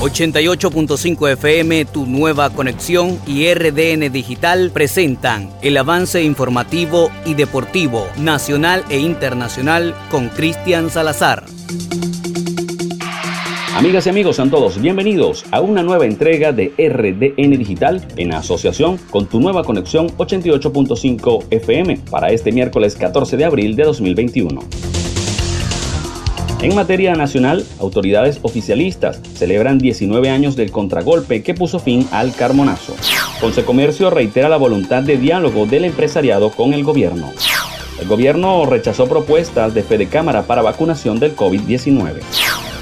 88.5 FM, tu nueva conexión y RDN Digital presentan el avance informativo y deportivo nacional e internacional con Cristian Salazar. Amigas y amigos, sean todos bienvenidos a una nueva entrega de RDN Digital en asociación con tu nueva conexión 88.5 FM para este miércoles 14 de abril de 2021. En materia nacional, autoridades oficialistas celebran 19 años del contragolpe que puso fin al carmonazo. Consecomercio reitera la voluntad de diálogo del empresariado con el gobierno. El gobierno rechazó propuestas de Fede Cámara para vacunación del COVID-19.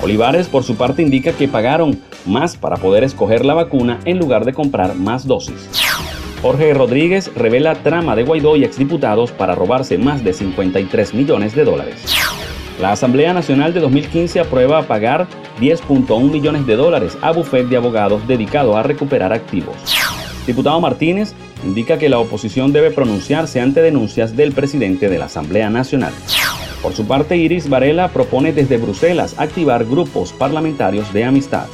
Olivares, por su parte, indica que pagaron más para poder escoger la vacuna en lugar de comprar más dosis. Jorge Rodríguez revela trama de Guaidó y exdiputados para robarse más de 53 millones de dólares. La Asamblea Nacional de 2015 aprueba pagar 10.1 millones de dólares a bufet de abogados dedicado a recuperar activos. Diputado Martínez indica que la oposición debe pronunciarse ante denuncias del presidente de la Asamblea Nacional. Por su parte, Iris Varela propone desde Bruselas activar grupos parlamentarios de amistad.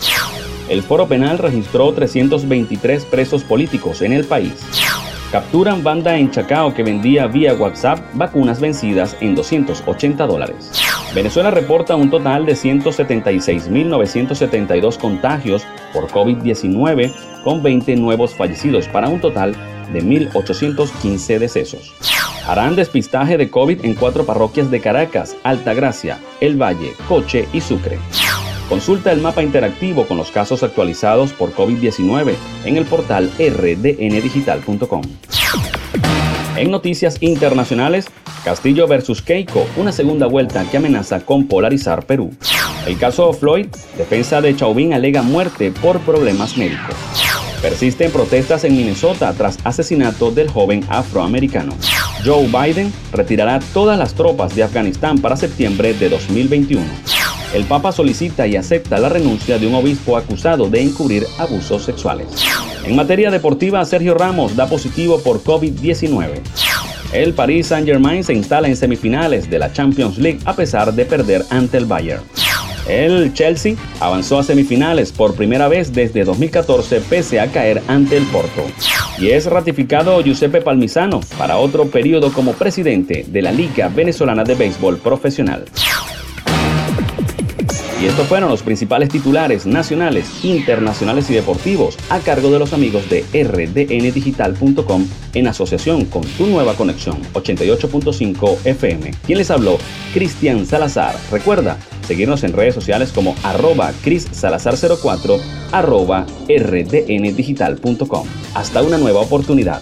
El Foro Penal registró 323 presos políticos en el país. Capturan banda en Chacao que vendía vía WhatsApp vacunas vencidas en 280 dólares. Venezuela reporta un total de 176.972 contagios por COVID-19 con 20 nuevos fallecidos para un total de 1.815 decesos. Harán despistaje de COVID en cuatro parroquias de Caracas, Altagracia, El Valle, Coche y Sucre. Consulta el mapa interactivo con los casos actualizados por COVID-19 en el portal rdndigital.com. En noticias internacionales, Castillo versus Keiko, una segunda vuelta que amenaza con polarizar Perú. El caso Floyd, defensa de Chauvin alega muerte por problemas médicos. Persisten protestas en Minnesota tras asesinato del joven afroamericano. Joe Biden retirará todas las tropas de Afganistán para septiembre de 2021. El Papa solicita y acepta la renuncia de un obispo acusado de encubrir abusos sexuales. En materia deportiva, Sergio Ramos da positivo por COVID-19. El Paris Saint-Germain se instala en semifinales de la Champions League a pesar de perder ante el Bayern. El Chelsea avanzó a semifinales por primera vez desde 2014 pese a caer ante el Porto. Y es ratificado Giuseppe Palmisano para otro periodo como presidente de la Liga Venezolana de Béisbol Profesional. Y estos fueron los principales titulares nacionales, internacionales y deportivos a cargo de los amigos de rdndigital.com en asociación con tu nueva conexión 88.5 FM. Quien les habló, Cristian Salazar. Recuerda seguirnos en redes sociales como arroba crissalazar04 arroba rdndigital.com. Hasta una nueva oportunidad.